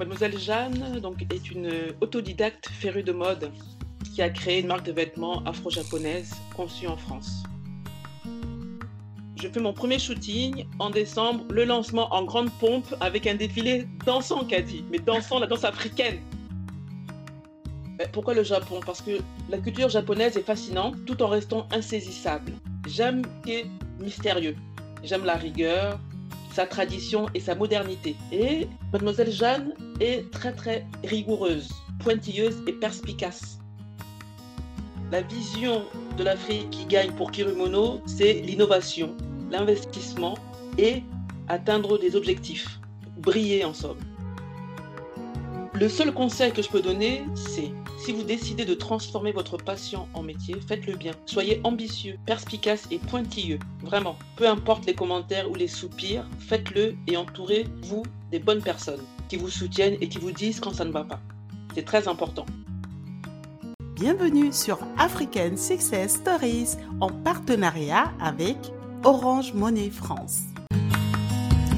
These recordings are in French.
Mademoiselle Jeanne donc, est une autodidacte férue de mode qui a créé une marque de vêtements afro-japonaise conçue en France. Je fais mon premier shooting en décembre, le lancement en grande pompe avec un défilé dansant, dit, mais dansant la danse africaine. Pourquoi le Japon? Parce que la culture japonaise est fascinante tout en restant insaisissable. J'aime qui est mystérieux. J'aime la rigueur, sa tradition et sa modernité. Et mademoiselle Jeanne est très très rigoureuse, pointilleuse et perspicace. La vision de l'Afrique qui gagne pour Kirumono, c'est l'innovation, l'investissement et atteindre des objectifs, briller en somme. Le seul conseil que je peux donner, c'est si vous décidez de transformer votre passion en métier, faites-le bien. Soyez ambitieux, perspicace et pointilleux. Vraiment. Peu importe les commentaires ou les soupirs, faites-le et entourez-vous des bonnes personnes qui vous soutiennent et qui vous disent quand ça ne va pas. C'est très important. Bienvenue sur African Success Stories en partenariat avec Orange Monnaie France.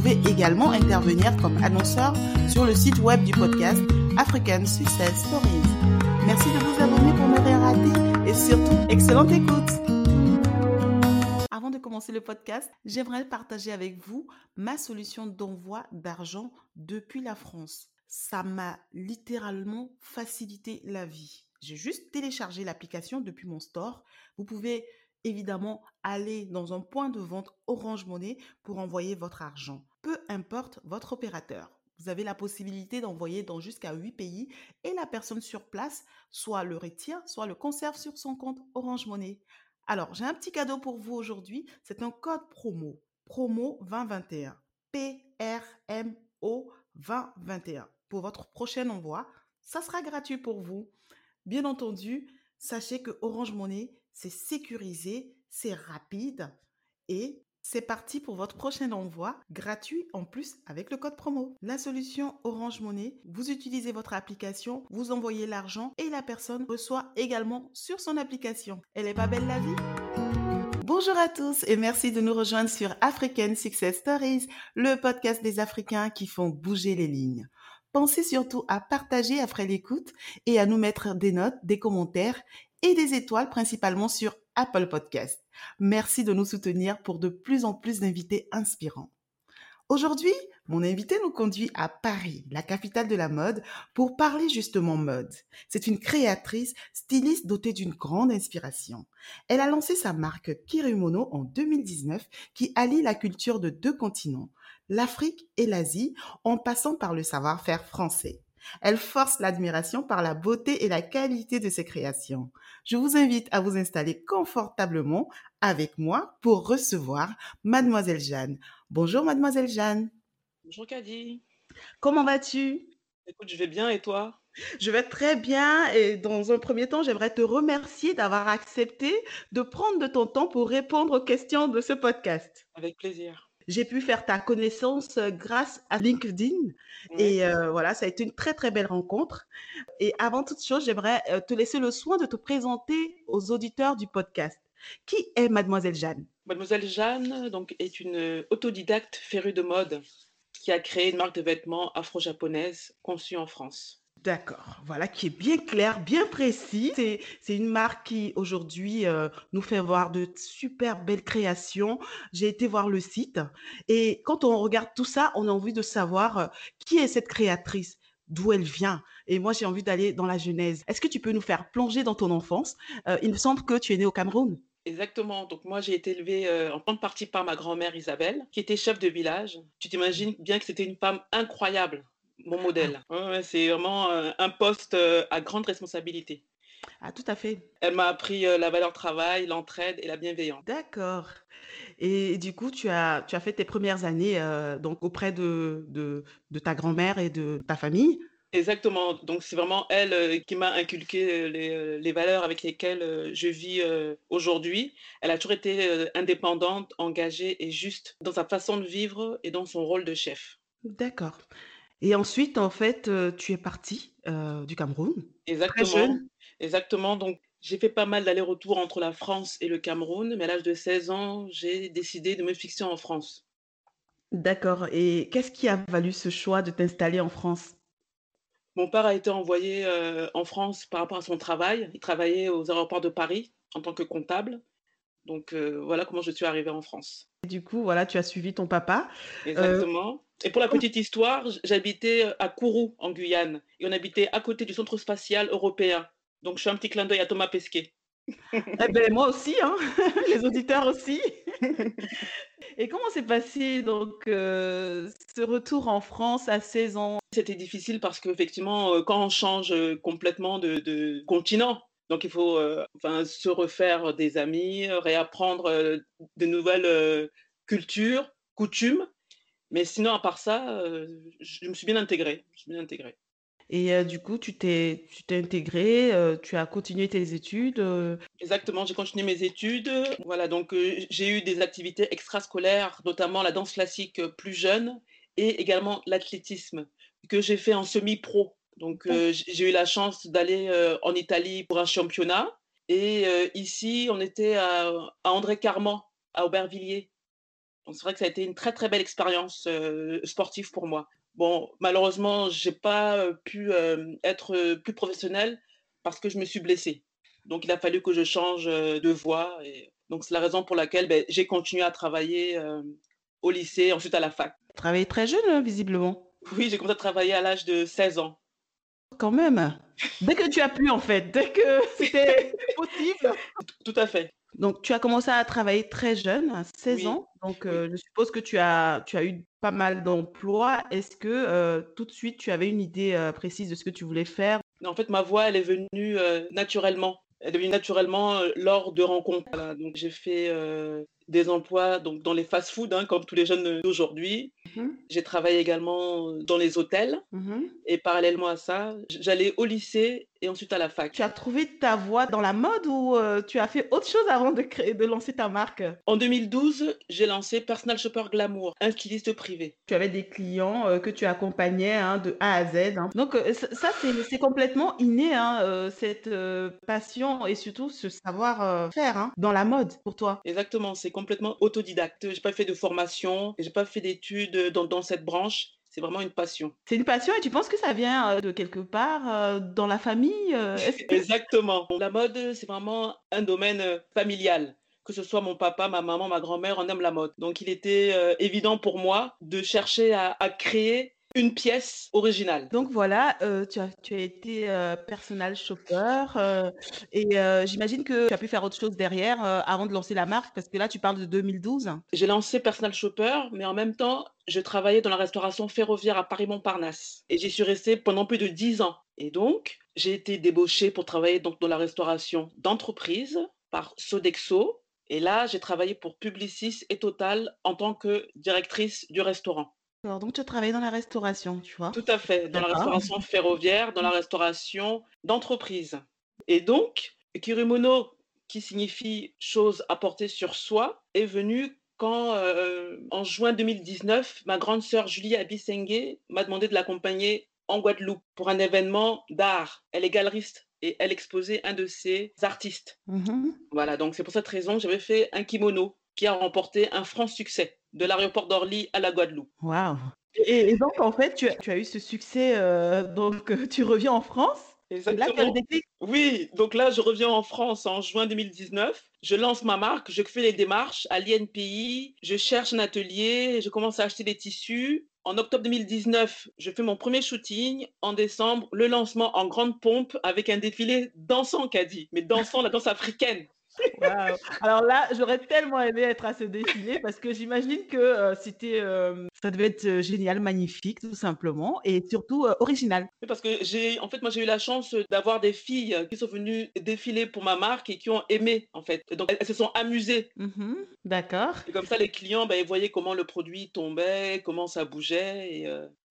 Pouvez également intervenir comme annonceur sur le site web du podcast African Success Stories. Merci de vous abonner pour ne rien rater et surtout, excellente écoute. Avant de commencer le podcast, j'aimerais partager avec vous ma solution d'envoi d'argent depuis la France. Ça m'a littéralement facilité la vie. J'ai juste téléchargé l'application depuis mon store. Vous pouvez évidemment aller dans un point de vente Orange Monnaie pour envoyer votre argent. Peu importe votre opérateur. Vous avez la possibilité d'envoyer dans jusqu'à 8 pays et la personne sur place soit le retire, soit le conserve sur son compte Orange Monnaie. Alors, j'ai un petit cadeau pour vous aujourd'hui. C'est un code promo. Promo 2021. P-R-M-O 2021. Pour votre prochain envoi, ça sera gratuit pour vous. Bien entendu, sachez que Orange Monnaie c'est sécurisé, c'est rapide et c'est parti pour votre prochain envoi gratuit en plus avec le code promo. La solution Orange Monnaie, vous utilisez votre application, vous envoyez l'argent et la personne reçoit également sur son application. Elle est pas belle la vie? Bonjour à tous et merci de nous rejoindre sur African Success Stories, le podcast des Africains qui font bouger les lignes. Pensez surtout à partager après l'écoute et à nous mettre des notes, des commentaires et des étoiles principalement sur Apple Podcast. Merci de nous soutenir pour de plus en plus d'invités inspirants. Aujourd'hui, mon invité nous conduit à Paris, la capitale de la mode, pour parler justement mode. C'est une créatrice, styliste dotée d'une grande inspiration. Elle a lancé sa marque Kirimono en 2019 qui allie la culture de deux continents, l'Afrique et l'Asie, en passant par le savoir-faire français. Elle force l'admiration par la beauté et la qualité de ses créations. Je vous invite à vous installer confortablement avec moi pour recevoir Mademoiselle Jeanne. Bonjour Mademoiselle Jeanne. Bonjour Kadi. Comment vas-tu? Écoute, je vais bien et toi? Je vais très bien et dans un premier temps, j'aimerais te remercier d'avoir accepté de prendre de ton temps pour répondre aux questions de ce podcast. Avec plaisir j'ai pu faire ta connaissance euh, grâce à LinkedIn. Et euh, voilà, ça a été une très, très belle rencontre. Et avant toute chose, j'aimerais euh, te laisser le soin de te présenter aux auditeurs du podcast. Qui est Mademoiselle Jeanne? Mademoiselle Jeanne donc, est une autodidacte férue de mode qui a créé une marque de vêtements afro-japonaise conçue en France. D'accord, voilà, qui est bien clair, bien précis. C'est une marque qui aujourd'hui euh, nous fait voir de super belles créations. J'ai été voir le site et quand on regarde tout ça, on a envie de savoir euh, qui est cette créatrice, d'où elle vient? Et moi, j'ai envie d'aller dans la genèse. Est-ce que tu peux nous faire plonger dans ton enfance? Euh, Il me semble que tu es née au Cameroun. Exactement. Donc moi, j'ai été élevée en grande partie par ma grand-mère Isabelle, qui était chef de village. Tu t'imagines bien que c'était une femme incroyable mon modèle. c'est vraiment euh, un poste euh, à grande responsabilité. Ah, tout à fait. Elle m'a appris euh, la valeur travail, l'entraide et la bienveillance. D'accord. Et du coup, tu as, tu as fait tes premières années donc auprès de, de, ta grand-mère et de ta famille? Exactement. Donc, c'est vraiment elle euh, qui m'a inculqué les, les valeurs avec lesquelles je vis aujourd'hui. Elle a toujours été indépendante, engagée et juste dans sa façon de vivre et dans son rôle de chef. D'accord. Et ensuite, en fait, heu, tu es partie, heu, du Cameroun, très Exactement, jeune? exactement. Donc, j'ai fait pas mal d'allers-retours entre la France et le Cameroun, mais à l'âge de 16 ans, j'ai décidé de me fixer en France. D'accord et qu'est-ce qui a valu ce choix de t'installer en France? Mon père a été envoyé, heu, en France par rapport à son travail. Il travaillait aux aéroports de Paris en tant que comptable. Donc, voilà comment je suis arrivée en France. Du coup, voilà, tu as suivi ton papa. Exactement. Et pour la petite histoire, j'habitais, heu, à Kourou, en Guyane et on habitait à côté du centre spatial européen. Donc je fais un petit clin d'œil à Thomas Pesquet. Et beh, moi aussi, hein, les auditeurs aussi. Et comment s'est passé donc, heu, ce retour en France à 16 ans? C'était difficile parce qu'effectivement, quand on change, complètement de de continent, donc il faut, heu, enfin se refaire des amis, réapprendre, heu, de nouvelles, heu, cultures, coutumes. Mais sinon à part ça, je me suis bien intégrée, je suis bien intégrée. Et du coup, tu t'es tu t'es intégrée, tu as continué tes études? Exactement, j'ai continué mes études, voilà donc j'ai eu des activités extrascolaires, notamment la danse classique, plus jeune et également l'athlétisme que j'ai fait en semi-pro. Donc heu, j'ai eu la chance d'aller, heu, en Italie pour un championnat et heu, ici on était à à André-Carman, à Aubervilliers. Donc c'est vrai que ça a été une très, très belle expérience, sportive pour moi. Bon, malheureusement, j'ai pas, heu, pu, être, plus professionnelle parce que je me suis blessée. Donc il a fallu que je change, de voie et donc c'est la raison pour laquelle, beh, j'ai continué à travailler, au lycée, ensuite à la fac. Travaillé très jeune, hein, visiblement? Oui, j'ai commencé à travailler à l'âge de 16 ans. Quand même! Dès que tu as pu en fait, dès que c'était possible? Tout à fait. Donc tu as commencé à travailler très jeune, à 16 Oui, ans, donc oui. heu, je suppose que tu as tu as eu pas mal d'emplois. Est-ce que, heu, tout de suite tu avais une idée, heu, précise de ce que tu voulais faire? En fait, ma voix, elle est venue, naturellement. Elle est venue naturellement, lors de rencontres. Voilà, donc j'ai fait, des emplois donc dans les fast-food, hein, comme tous les jeunes, d'aujourd'hui. Mmh mh. J'ai travaillé également, dans les hôtels Mmh mh. et parallèlement à ça, j'allais au lycée et ensuite à la Tu fac. as trouvé ta voie dans la mode ou heu, tu as fait autre chose avant de créer de lancer ta marque? En 2012, j'ai lancé Personal Shopper Glamour, un styliste privé. Tu avais des clients, heu, que tu accompagnais, hein, de A à Z, hein. Donc heu, ça c'est complètement inné, hein, cette, passion et surtout ce savoir, faire, dans la mode pour toi? Exactement, c'est complètement autodidacte. J'ai pas fait de formation, j'ai pas fait d'études, dans cette branche. C'est vraiment une passion. C'est une passion et tu penses que ça vient, heu, de quelque part, heu, dans la famille, que Exactement. La mode, c'est vraiment un domaine, familial. Que ce soit mon papa, ma maman, ma grand-mère, on aime la mode. Donc il était, évident pour moi de chercher à à créer une pièce originale. Donc voilà, tu as tu as été, personal shopper, et j'imagine que tu as pu faire autre chose derrière, avant de lancer la marque? Parce que là, tu parles de 2012? J'ai lancé Personal Shopper, mais en même temps, je travaillais dans la restauration ferroviaire à Paris-Montparnasse et j'y suis restée pendant plus de 10 ans et donc j'ai été débauchée pour travailler donc dans la restauration d'entreprise par Sodexo et là, j'ai travaillé pour Publicis et Total en tant que directrice du restaurant. Alors donc tu as travaillé dans la restauration, tu vois? Tout à fait, dans la restauration ferroviaire, dans la restauration d'entreprise et donc Kirimono, qui signifie chose à porter sur soi, est venu quand, heu, en juin 2019, ma grande sœur Julie Abisengue m'a demandé de l'accompagner en Guadeloupe pour un événement d'art. Elle est galeriste et elle exposait un de ses artistes. Mmh mh. Voilà, donc c'est pour cette raison que j'avais fait un kimono qui a remporté un franc succès, de l'aéroport d'Orly à la Guadeloupe. Waouh et et donc en fait, tu as tu as eu ce succès, heu, donc heu, tu reviens en France là? Oui, donc là, je reviens en France en juin 2019. Je lance ma marque, je fais les démarches à l'INPI, je cherche un atelier, je commence à acheter des tissus. En octobre 2019, je fais mon 1er shooting. En décembre, le lancement en grande pompe avec un défilé dansant, Kady, mais dansant, la danse africaine. Alors là, j'aurais tellement aimé être à ce défilé parce que j'imagine que, heu, c'était, hem, ça devait être, heu, génial, magnifique, tout simplement et surtout, original. Parce que j'ai en fait, moi, j'ai eu la chance, d'avoir des filles qui sont venues défiler pour ma marque et qui ont aimé, en fait. Donc elles elles se sont amusées. Mmh mh. D'accord. Et comme ça, les clients, bah, ils voyaient comment le produit tombait, comment ça bougeait et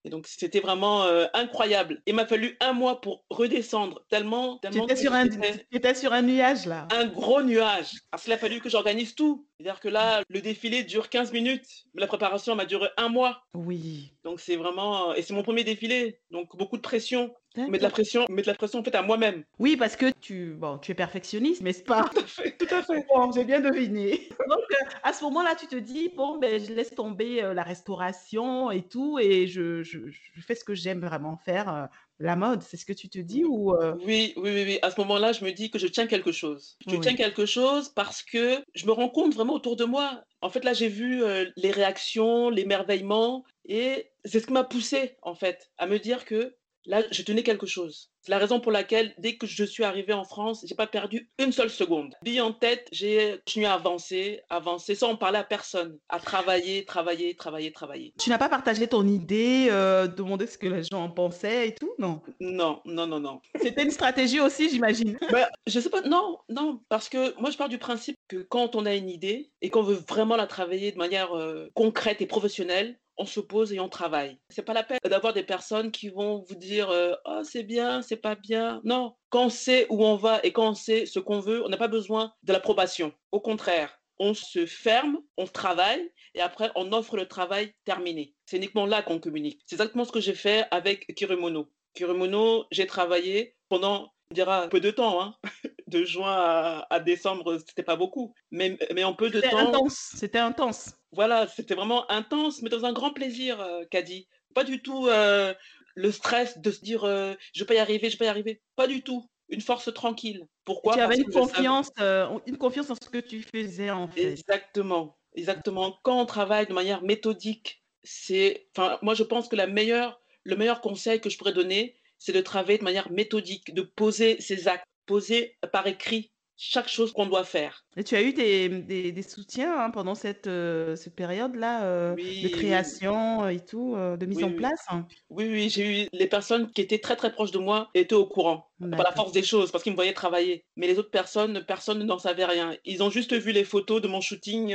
Et donc, c'était vraiment euh, incroyable. Il m'a fallu un mois pour redescendre, tellement. tellement tu étais sur, un, étais sur un nuage, là. Un gros nuage. Parce qu'il a fallu que j'organise tout. C'est-à-dire que là, le défilé dure 15 minutes. Mais la préparation m'a duré un mois. Oui. Donc, c'est vraiment. Et c'est mon premier défilé. Donc, beaucoup de pression. De la pression, de la pression en fait à moi-même. Oui, parce que tu, bon, tu es perfectionniste, mais c'est pas. Tout à fait, tout à fait. Bon, j'ai bien deviné. Donc, euh, à ce moment-là, tu te dis, bon, ben, je laisse tomber euh, la restauration et tout, et je, je, je fais ce que j'aime vraiment faire, euh, la mode. C'est ce que tu te dis ou oui, oui, oui, oui. À ce moment-là, je me dis que je tiens quelque chose. Je tiens quelque chose parce que je me rends compte vraiment autour de moi. En fait, là, j'ai vu les réactions, l'émerveillement, et c'est ce qui m'a poussé, en fait, à me dire que Là, je tenais quelque chose. C'est la raison pour laquelle, dès que je suis arrivée en France, j'ai pas perdu une seule seconde. Bille en tête, j'ai continué à avancer, avancer, sans en parler à personne, à travailler, travailler, travailler, travailler. Tu n'as pas partagé ton idée, euh, demandé ce que les gens en pensaient et tout, non? Non, non, non, non. C'était une stratégie aussi, j'imagine. ben, je sais pas, non, non, parce que moi, je pars du principe que quand on a une idée et qu'on veut vraiment la travailler de manière euh, concrète et professionnelle, on se pose et on travaille. C'est pas la peine d'avoir des personnes qui vont vous dire oh c'est bien, c'est pas bien. Non, quand on sait où on va et quand on sait ce qu'on veut, on n'a pas besoin de l'approbation. Au contraire, on se ferme, on travaille et après on offre le travail terminé. C'est uniquement là qu'on communique. C'est exactement ce que j'ai fait avec Kirimono. Kirimono, j'ai travaillé pendant on dira peu de temps, hein. de juin à, à décembre, c'était pas beaucoup, mais, mais en peu de temps. Intense. C'était intense. Voilà, c'était vraiment intense, mais dans un grand plaisir, euh, Kadi. Pas du tout euh, le stress de se dire euh, je peux y arriver, je peux y arriver. Pas du tout. Une force tranquille. Pourquoi? Tu avais une confiance, une confiance en ce que tu faisais en fait. Exactement, exactement. Quand on travaille de manière méthodique, c'est, enfin, moi je pense que la meilleure, le meilleur conseil que je pourrais donner, c'est de travailler de manière méthodique, de poser ses actes, poser par écrit chaque chose qu'on doit faire. Et tu as eu des, des, des soutiens hein, pendant cette, euh, cette période-là euh, de création euh, et tout, de mise en place? Oui, oui, j'ai eu les personnes qui étaient très très proches de moi étaient au courant. Par la force des choses, parce qu'ils me voyaient travailler. Mais les autres personnes, personne n'en savait rien. Ils ont juste vu les photos de mon shooting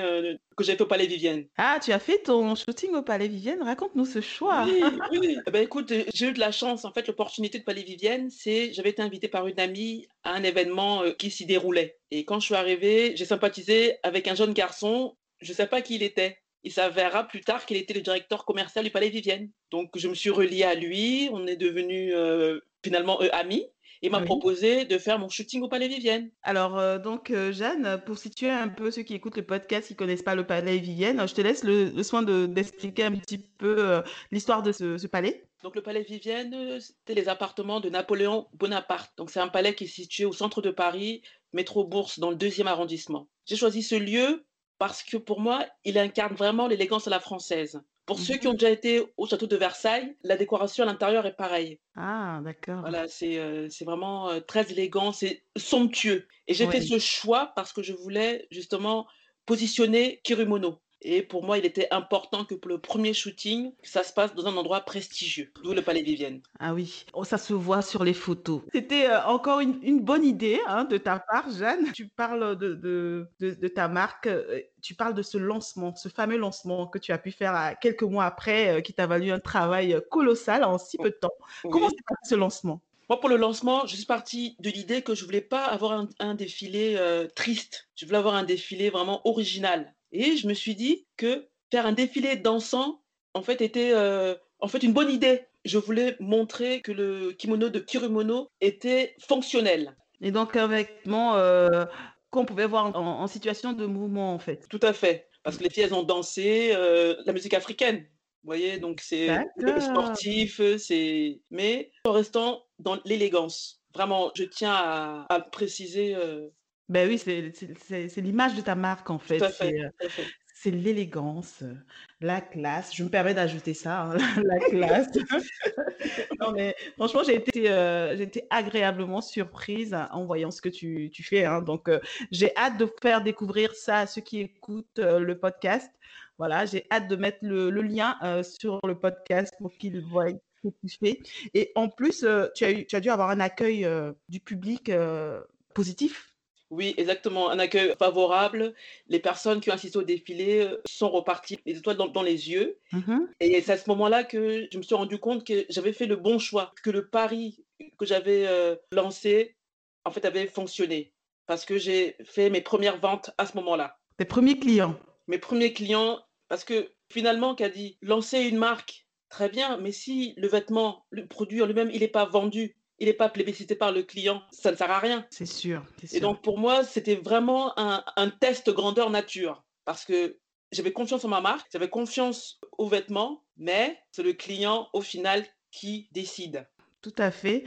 que j'ai fait au Palais Vivienne. Ah, tu as fait ton shooting au Palais Vivienne? Raconte-nous ce choix. Oui, oui. Eh ben, écoute, j'ai eu de la chance. En fait, l'opportunité de Palais Vivienne, c'est j'avais été invitée par une amie à un événement qui s'y déroulait. Et quand je suis arrivée, j'ai sympathisé avec un jeune garçon. Je ne sais pas qui il était. Il s'avérera plus tard qu'il était le directeur commercial du Palais Vivienne. Donc, je me suis reliée à lui. On est devenus euh, finalement euh, amis. Il m'a proposé de faire mon shooting au Palais Vivienne. Alors, euh, donc, Jeanne, pour situer un peu ceux qui écoutent le podcast, qui ne connaissent pas le Palais Vivienne, je te laisse le, soin d'expliquer un petit peu l'histoire de ce, palais. Donc, le Palais Vivienne, c'était les appartements de Napoléon Bonaparte. Donc, c'est un palais qui est situé au centre de Paris, métro Bourse, dans le deuxième arrondissement. J'ai choisi ce lieu parce que pour moi, il incarne vraiment l'élégance à la française. Pour ceux qui ont mhm. déjà été au château de Versailles, la décoration à l'intérieur est pareille. Ah, d'accord. Voilà, c'est euh, vraiment euh, très élégant, c'est somptueux. Et j'ai fait ce choix parce que je voulais justement positionner Kirimono. Et pour moi, il était important que pour le premier shooting, ça se passe dans un endroit prestigieux, d'où le Palais Vivienne. Ah oui, oh, ça se voit sur les photos. C'était euh, encore une, bonne idée hein, de ta part, Jeanne. Tu parles de, de, de, ta marque, euh, tu parles de ce lancement, ce fameux lancement que tu as pu faire à, quelques mois après, euh, qui t'a valu un travail colossal en si peu de temps. Comment s'est passé ce lancement? Moi, pour le lancement, je suis partie de l'idée que je voulais pas avoir un, défilé triste. Je voulais avoir un défilé vraiment original. Et je me suis dit que faire un défilé dansant, en fait, était euh, en fait une bonne idée. Je voulais montrer que le kimono de Kirimono était fonctionnel. Et donc un vêtement euh, qu'on pouvait voir en, situation de mouvement, en fait. Tout à fait. Parce que les filles, elles ont dansé euh, la musique africaine. Vous voyez, donc c'est sportif, c'est... Mais en restant dans l'élégance. Vraiment, je tiens à, à préciser ben oui, c'est l'image de ta marque en fait. C'est l'élégance, la classe. Je me permets d'ajouter ça, hein, la classe. non mais franchement, j'ai été, été agréablement surprise en voyant ce que tu, tu fais. Hein. Donc, j'ai hâte de faire découvrir ça à ceux qui écoutent le podcast. Voilà, j'ai hâte de mettre le, le lien sur le podcast pour qu'ils voient ce que tu fais. Et en plus, tu, as eu, tu as dû avoir un accueil du public positif. Oui, exactement. Un accueil favorable. Les personnes qui ont assisté au défilé euh, sont reparties les étoiles dans, dans les yeux. Mhm. Et c'est à ce moment-là que je me suis rendu compte que j'avais fait le bon choix, que le pari que j'avais euh, lancé, en fait, avait fonctionné. Parce que j'ai fait mes premières ventes à ce moment-là. Tes premiers clients. Mes premiers clients, parce que finalement, qu'a dit, lancer une marque, très bien, mais si le vêtement, le produit en lui-même, il n'est pas vendu, il n'est pas plébiscité par le client, ça ne sert à rien. C'est sûr. Et donc, pour moi, c'était vraiment un, un test grandeur nature. Parce que j'avais confiance en ma marque, j'avais confiance aux vêtements, mais c'est le client, au final, qui décide. Tout à fait.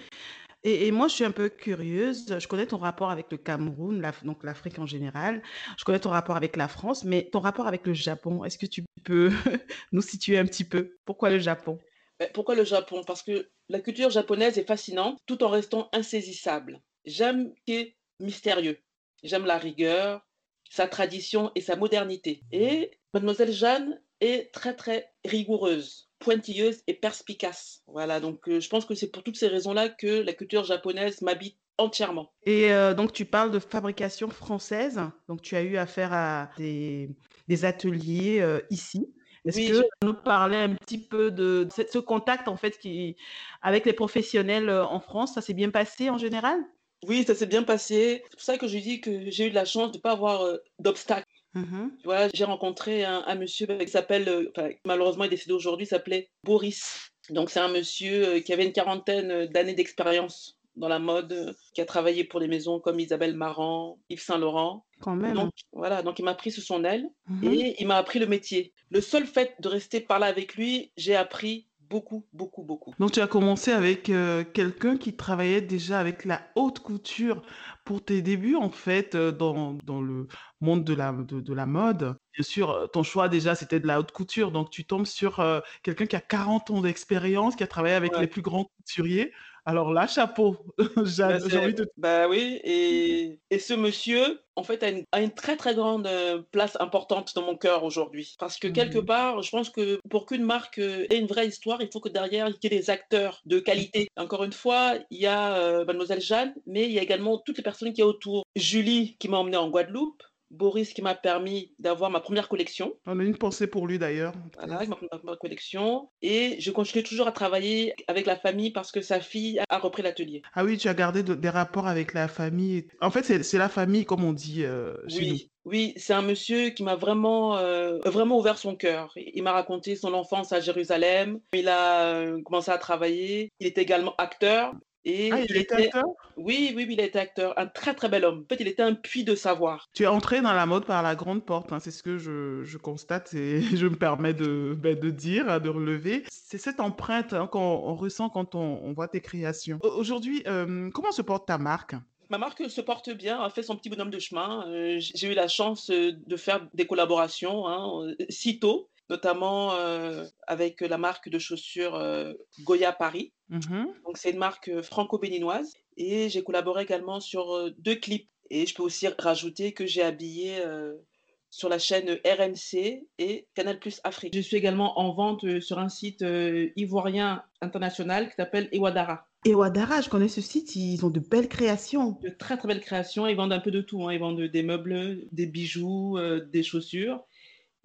Et, et moi, je suis un peu curieuse. Je connais ton rapport avec le Cameroun, donc l'Afrique en général. Je connais ton rapport avec la France, mais ton rapport avec le Japon, est-ce que tu peux nous situer un petit peu? Pourquoi le Japon? Mais pourquoi le Japon? Parce que la culture japonaise est fascinante tout en restant insaisissable. J'aime qui est mystérieux. J'aime la rigueur, sa tradition et sa modernité. Et Mademoiselle Jeanne est très très rigoureuse, pointilleuse et perspicace. Voilà, donc euh, je pense que c'est pour toutes ces raisons-là que la culture japonaise m'habite entièrement. Et euh, donc, tu parles de fabrication française. Donc, tu as eu affaire à des, des ateliers euh, ici. Est-ce Oui, que je- nous parler un petit peu de ce, contact en fait qui, avec les professionnels euh, en France, ça s'est bien passé en général? oui, ça s'est bien passé. C'est pour ça que je dis que j'ai eu de la chance de ne pas avoir euh, d'obstacles. Mhm. Tu vois, j'ai rencontré un, un monsieur bah, qui s'appelle, euh, enfin, malheureusement il est décédé aujourd'hui, il s'appelait Boris. Donc c'est un monsieur euh, qui avait une quarantaine d'années d'expérience dans la mode, euh, qui a travaillé pour des maisons comme Isabelle Marant, Yves Saint Laurent. Quand même. Donc voilà, donc il m'a pris sous son aile Mhm. et il m'a appris le métier. Le seul fait de rester par là avec lui, j'ai appris beaucoup, beaucoup, beaucoup. Donc, tu as commencé avec euh, quelqu'un qui travaillait déjà avec la haute couture pour tes débuts, en fait, euh, dans, dans le monde de la, de, de la mode. Bien sûr, ton choix déjà, c'était de la haute couture. Donc, tu tombes sur euh, quelqu'un qui a 40 ans d'expérience, qui a travaillé avec Ouais. les plus grands couturiers. Alors là, chapeau, Bah, Jeanne, j'ai c'est- envie de... bah oui, et, et ce monsieur, en fait, a une, a une très très grande euh, place importante dans mon cœur aujourd'hui. Parce que quelque Mhm. part, je pense que pour qu'une marque euh, ait une vraie histoire, il faut que derrière, il y ait des acteurs de qualité. Encore une fois, il y a euh, Mademoiselle Jeanne, mais il y a également toutes les personnes qui a autour. Julie qui m'a emmené en Guadeloupe, Boris qui m'a permis d'avoir ma première collection. On a une pensée pour lui d'ailleurs. Voilà, ma première collection. Et je continue toujours à travailler avec la famille parce que sa fille a repris l'atelier. Ah oui, tu as gardé de- des rapports avec la famille. En fait, c'est la famille, comme on dit euh, chez nous. Oui, oui, c'est un monsieur qui m'a vraiment, euh, vraiment ouvert son cœur. Il il m'a raconté son enfance à Jérusalem. Il a euh, commencé à travailler. Il est également acteur. Et Ah, il il était était, acteur? oui, oui, oui, il été acteur. Un très, très bel homme. En fait, il était un puits de savoir. Tu es entré dans la mode par la grande porte, hein, c'est ce que je, je constate et je me permets de, ben, de dire, de relever. C'est cette empreinte hein, qu'on on ressent quand on, on voit tes créations. Au- Aujourd'hui, euh, comment se porte ta marque? Ma marque se porte bien, a fait son petit bonhomme de chemin. Euh, j'ai eu la chance euh, de faire des collaborations, hein, euh, si tôt, notamment euh, avec la marque de chaussures euh, Goya Paris. Mhm. Donc, c'est une marque euh, franco-béninoise. Et j'ai collaboré également sur deux clips. Et je peux aussi rajouter que j'ai habillé sur la chaîne RMC et Canal Plus Afrique. Je suis également en vente sur un site euh, ivoirien international qui s'appelle Ewadara. Et Wadara, je connais ce site, ils ont de belles créations. De très très belles créations. Ils vendent un peu de tout. hein. Ils vendent des meubles, des bijoux, euh, des chaussures.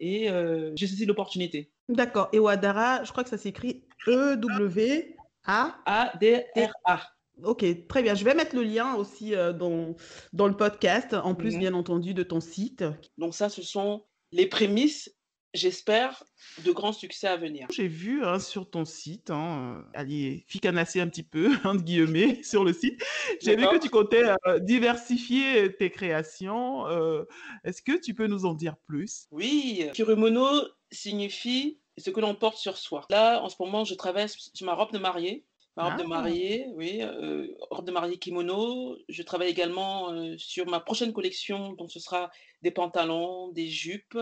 Et euh, j'ai saisi l'opportunité. D'accord. Et Wadara, je crois que ça s'écrit E-W-A. A-D-R-A. Ok, très bien. Je vais mettre le lien aussi euh, dans, dans le podcast, en plus, Mhm. bien entendu, de ton site. Donc ça, ce sont les prémices, j'espère, de grands succès à venir. J'ai vu hein, sur ton site, hein, euh, aller ficanasser un petit peu, entre guillemets, sur le site. J'ai vu que tu comptais euh, diversifier tes créations. euh, Est-ce que tu peux nous en dire plus? Oui, Kirumono signifie ce que l'on porte sur soi. Là, en ce moment, je travaille sur ma robe de mariée. Ma robe de Ah. mariée, oui, euh, robe de mariée kimono. Je travaille également sur ma prochaine collection, donc ce sera des pantalons, des jupes,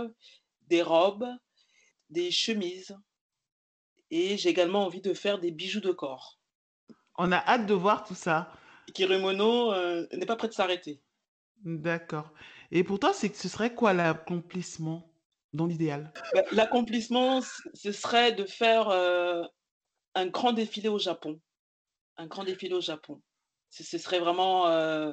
des robes, des chemises. Et j'ai également envie de faire des bijoux de corps. On a hâte de voir tout ça. Kirumono euh, n'est pas prêt de s'arrêter. D'accord. Et pour toi, c'est, ce serait quoi l'accomplissement dans l'idéal? Bah, L'accomplissement, ce serait de faire euh, un grand défilé au Japon. Un grand défilé au Japon. Ce, ce serait vraiment, euh,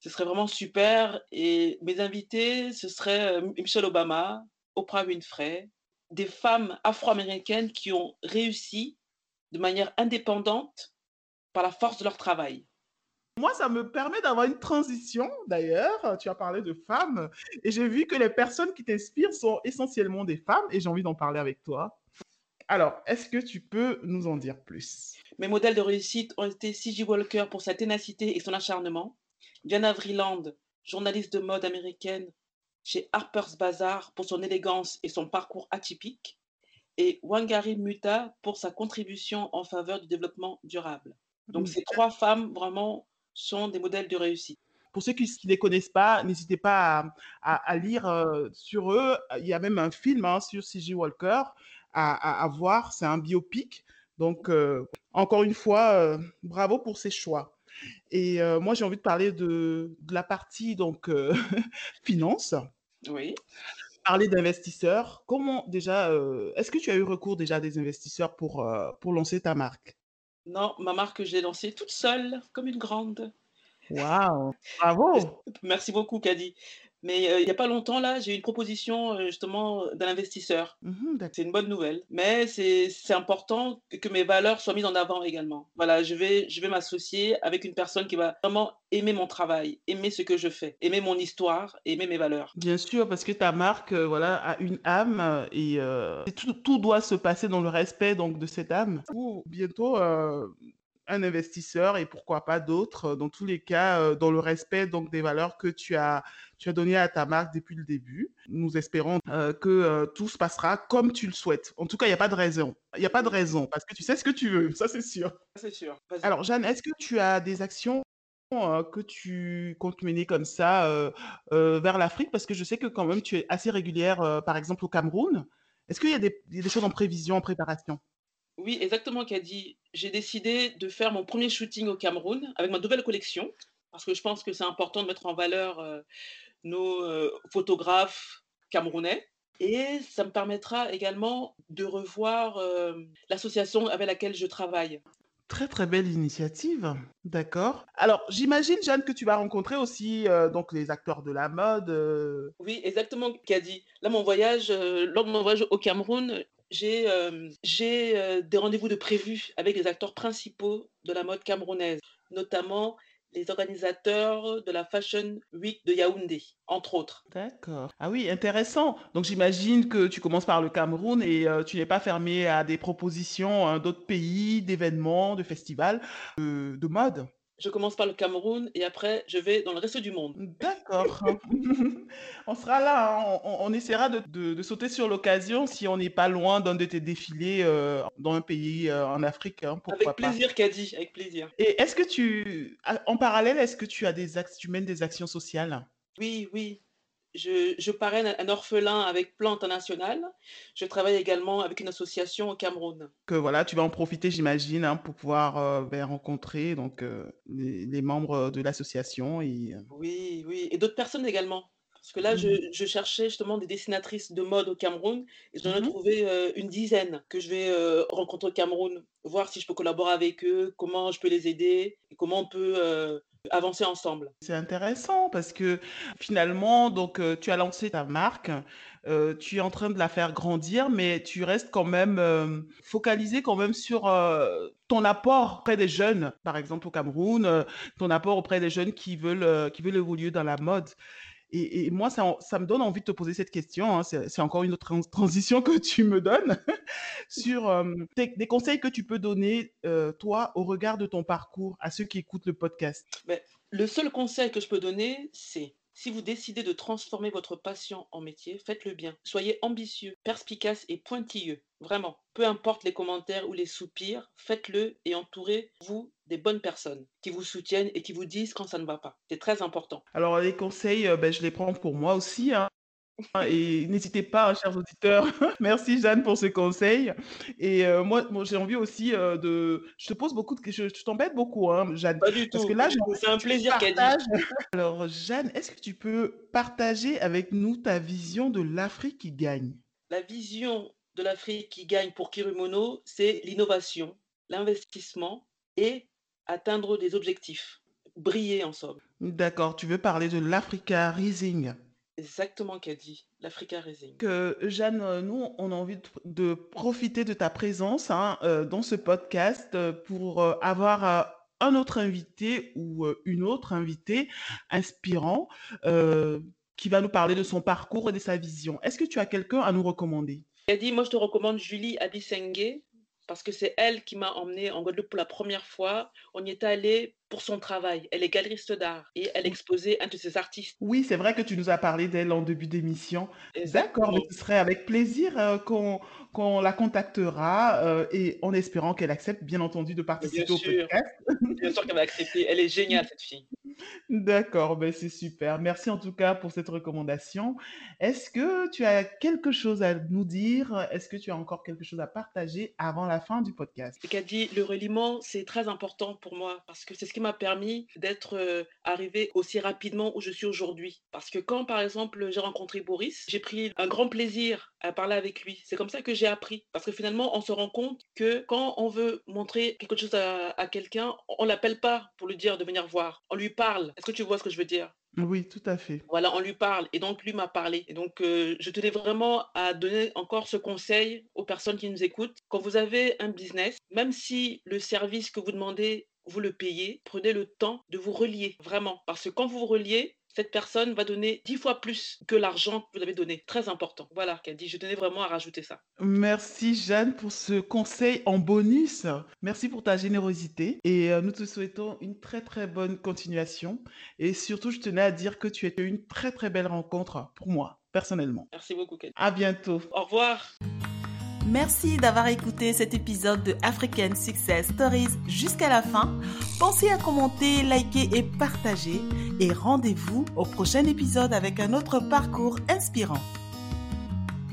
Ce serait vraiment super. Et mes invités, ce serait Michelle Obama, Oprah Winfrey, des femmes afro-américaines qui ont réussi de manière indépendante par la force de leur travail. Moi, ça me permet d'avoir une transition, d'ailleurs. Tu as parlé de femmes et j'ai vu que les personnes qui t'inspirent sont essentiellement des femmes et j'ai envie d'en parler avec toi. Alors, est-ce que tu peux nous en dire plus? Mes modèles de réussite ont été C.J. Walker pour sa ténacité et son acharnement, Diana Vreeland, journaliste de mode américaine chez Harper's Bazaar pour son élégance et son parcours atypique, et Wangari Muta pour sa contribution en faveur du développement durable. Donc, ces trois femmes vraiment sont des modèles de réussite. Pour ceux qui ne les connaissent pas, n'hésitez pas à, lire euh, sur eux. Il y a même un film hein, sur C.J. Walker à, voir. C'est un biopic. Donc, euh, encore une fois, euh, bravo pour ces choix. Et moi, j'ai envie de parler de, de la partie donc finance. Oui. Parler d'investisseurs. Comment déjà, est-ce que tu as eu recours déjà à des investisseurs pour, pour lancer ta marque? Non, ma marque, je l'ai lancée toute seule, comme une grande. Waouh! Bravo! Merci beaucoup, Kadi. Mais euh, il n'y a pas longtemps, là, j'ai eu une proposition euh, justement d'un investisseur. Mmh c'est une bonne nouvelle. Mais c'est important que, mes valeurs soient mises en avant également. Voilà, je vais, je vais m'associer avec une personne qui va vraiment aimer mon travail, aimer ce que je fais, aimer mon histoire, aimer mes valeurs. Bien sûr, parce que ta marque, euh, voilà, a une âme et, tout, tout, doit se passer dans le respect donc de cette âme. bientôt, un investisseur et pourquoi pas d'autres, dans tous les cas, dans le respect donc des valeurs que tu as, tu as données à ta marque depuis le début. Nous espérons que tout se passera comme tu le souhaites. En tout cas, il n'y a pas de raison. Il n'y a pas de raison parce que tu sais ce que tu veux, ça c'est sûr. C'est sûr. Alors, Jeanne, est-ce que tu as des actions que tu comptes mener comme ça vers l'Afrique? Parce que je sais que quand même tu es assez régulière, par exemple au Cameroun. Est-ce qu'il y a des choses en prévision, en préparation? Oui, exactement, dit. J'ai décidé de faire mon premier shooting au Cameroun avec ma nouvelle collection, parce que je pense que c'est important de mettre en valeur euh, nos euh, photographes camerounais. Et ça me permettra également de revoir euh, l'association avec laquelle je travaille. Très très belle initiative, d'accord. Alors j'imagine Jeanne que tu vas rencontrer aussi donc les acteurs de la mode. Oui, exactement, Kadi. Là mon voyage, lors de mon voyage au Cameroun, j'ai des rendez-vous de prévus avec les acteurs principaux de la mode camerounaise, notamment les organisateurs de la Fashion Week de Yaoundé, entre autres. D'accord. Ah oui, intéressant. Donc j'imagine que tu commences par le Cameroun et tu n'es pas fermé à des propositions hein, d'autres pays, d'événements, de festivals, de mode je commence par le Cameroun et après je vais dans le reste du monde. D'accord. on sera là, hein. on, essaiera de, sauter sur l'occasion si on n'est pas loin d'un de tes défilés euh, dans un pays euh, en Afrique. Hein, avec plaisir, Kadi, avec plaisir. Et est-ce que tu, en parallèle, est-ce que tu as des tu mènes des actions sociales? Oui, oui je, parraine un orphelin avec Plan International. Je travaille également avec une association au Cameroun. Que voilà, tu vas en profiter, j'imagine, hein, pour pouvoir euh, ben, rencontrer donc euh, les, membres de l'association et. Euh, oui, oui, et d'autres personnes également. Parce que là, je, mmh. cherchais justement des dessinatrices de mode au Cameroun et j'en ai mmh trouvé une dizaine que je vais rencontrer au Cameroun, voir si je peux collaborer avec eux, comment je peux les aider et comment on peut avancer ensemble. C'est intéressant parce que finalement, donc, euh, tu as lancé ta marque, euh, tu es en train de la faire grandir, mais tu restes quand même euh, focalisé quand même sur ton apport auprès des jeunes, par exemple au Cameroun, ton apport auprès des jeunes qui veulent, qui veulent évoluer dans la mode. Et, moi, ça, me donne envie de te poser cette question. Hein. C'est encore une autre transition que tu me donnes sur des, conseils que tu peux donner, toi, au regard de ton parcours, à ceux qui écoutent le podcast. Mais le seul conseil que je peux donner, c'est si vous décidez de transformer votre passion en métier, faites-le bien. Soyez ambitieux, perspicace et pointilleux. Vraiment. Peu importe les commentaires ou les soupirs, faites-le et entourez-vous des bonnes personnes qui vous soutiennent et qui vous disent quand ça ne va pas. C'est très important. Alors les conseils, euh, ben, je les prends pour moi aussi. Hein. Et n'hésitez pas, hein, chers auditeurs. Merci Jeanne pour ce conseil. Et euh, moi, j'ai envie aussi euh, de. Je te pose beaucoup de questions. Je, t'embête beaucoup, hein, Jeanne. Pas du tout. Parce que là, c'est un plaisir qu'elle dit. Alors, Jeanne, est-ce que tu peux partager avec nous ta vision de l'Afrique qui gagne? La vision de l'Afrique qui gagne pour Kirimono, c'est l'innovation, l'investissement et atteindre des objectifs briller en somme. D'accord, tu veux parler de l'Africa Rising? Exactement, dit l'Africa Rising. Que Jeanne, euh, nous, on a envie de, profiter de ta présence hein, euh, dans ce podcast euh, pour avoir un autre invité ou une autre invitée inspirant qui va nous parler de son parcours et de sa vision. Est-ce que tu as quelqu'un à nous recommander? Dit, moi je te recommande Julie Abisenge parce que c'est elle qui m'a emmenée en Guadeloupe pour la première fois. On y est allé pour son travail. Elle est galeriste d'art et elle exposait un de ses artistes. Oui, c'est vrai que tu nous as parlé d'elle en début d'émission. D'accord, mais ce serait avec plaisir euh, qu'on la contactera euh, et en espérant qu'elle accepte, bien entendu, de participer au podcast. Bien sûr qu'elle va accepter. Elle est géniale, cette fille. D'accord, ben c'est super. Merci en tout cas pour cette recommandation. Est-ce que tu as quelque chose à nous dire? Est-ce que tu as encore quelque chose à partager avant la fin du podcast? C'est qu'a dit, le reliement, c'est très important pour moi parce que c'est ce qui m'a permis d'être euh, arrivé aussi rapidement où je suis aujourd'hui. Parce que quand, par exemple, j'ai rencontré Boris, j'ai pris un grand plaisir à parler avec lui. C'est comme ça que j'ai appris. Parce que finalement, on se rend compte que quand on veut montrer quelque chose à, à quelqu'un, on l'appelle pas pour lui dire de venir voir. On lui parle. Est-ce que tu vois ce que je veux dire? Oui, tout à fait. Voilà, on lui parle et donc lui m'a parlé. Et donc, euh, je tenais vraiment à donner encore ce conseil aux personnes qui nous écoutent. Quand vous avez un business, même si le service que vous demandez, vous le payez, prenez le temps de vous relier, vraiment. Parce que quand vous vous reliez, cette personne va donner dix fois plus que l'argent que vous avez donné. Très important. Voilà, qu'elle dit. Je tenais vraiment à rajouter ça. Merci Jeanne pour ce conseil en bonus. Merci pour ta générosité et euh, nous te souhaitons une très très bonne continuation. Et surtout, je tenais à dire que tu étais une très très belle rencontre pour moi, personnellement. Merci beaucoup, Kelly. À bientôt. Au revoir. Merci d'avoir écouté cet épisode de African Success Stories jusqu'à la fin. Pensez à commenter, liker et partager. Et rendez-vous au prochain épisode avec un autre parcours inspirant.